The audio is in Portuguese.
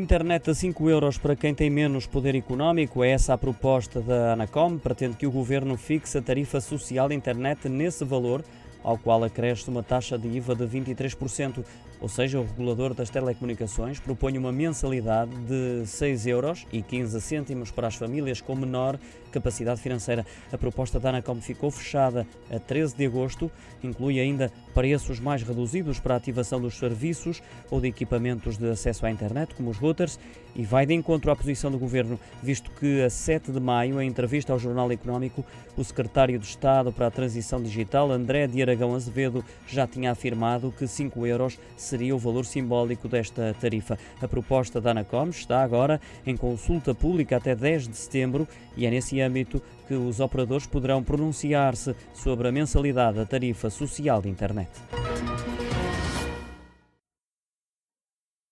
Internet a 5 euros para quem tem menos poder económico, é essa a proposta da Anacom. Pretende que o governo fixe a tarifa social de internet nesse valor, ao qual acresce uma taxa de IVA de 23%. Ou seja, o regulador das telecomunicações propõe uma mensalidade de 6 euros e 15 cêntimos para as famílias com menor capacidade financeira. A proposta da Anacom ficou fechada a 13 de agosto, inclui ainda preços mais reduzidos para a ativação dos serviços ou de equipamentos de acesso à internet, como os routers, e vai de encontro à posição do governo, visto que a 7 de maio, em entrevista ao Jornal Económico, o secretário de Estado para a Transição Digital, André de Aragão Azevedo, já tinha afirmado que 5 euros seria o valor simbólico desta tarifa. A proposta da Anacom está agora em consulta pública até 10 de setembro e é nesse âmbito que os operadores poderão pronunciar-se sobre a mensalidade da tarifa social de internet.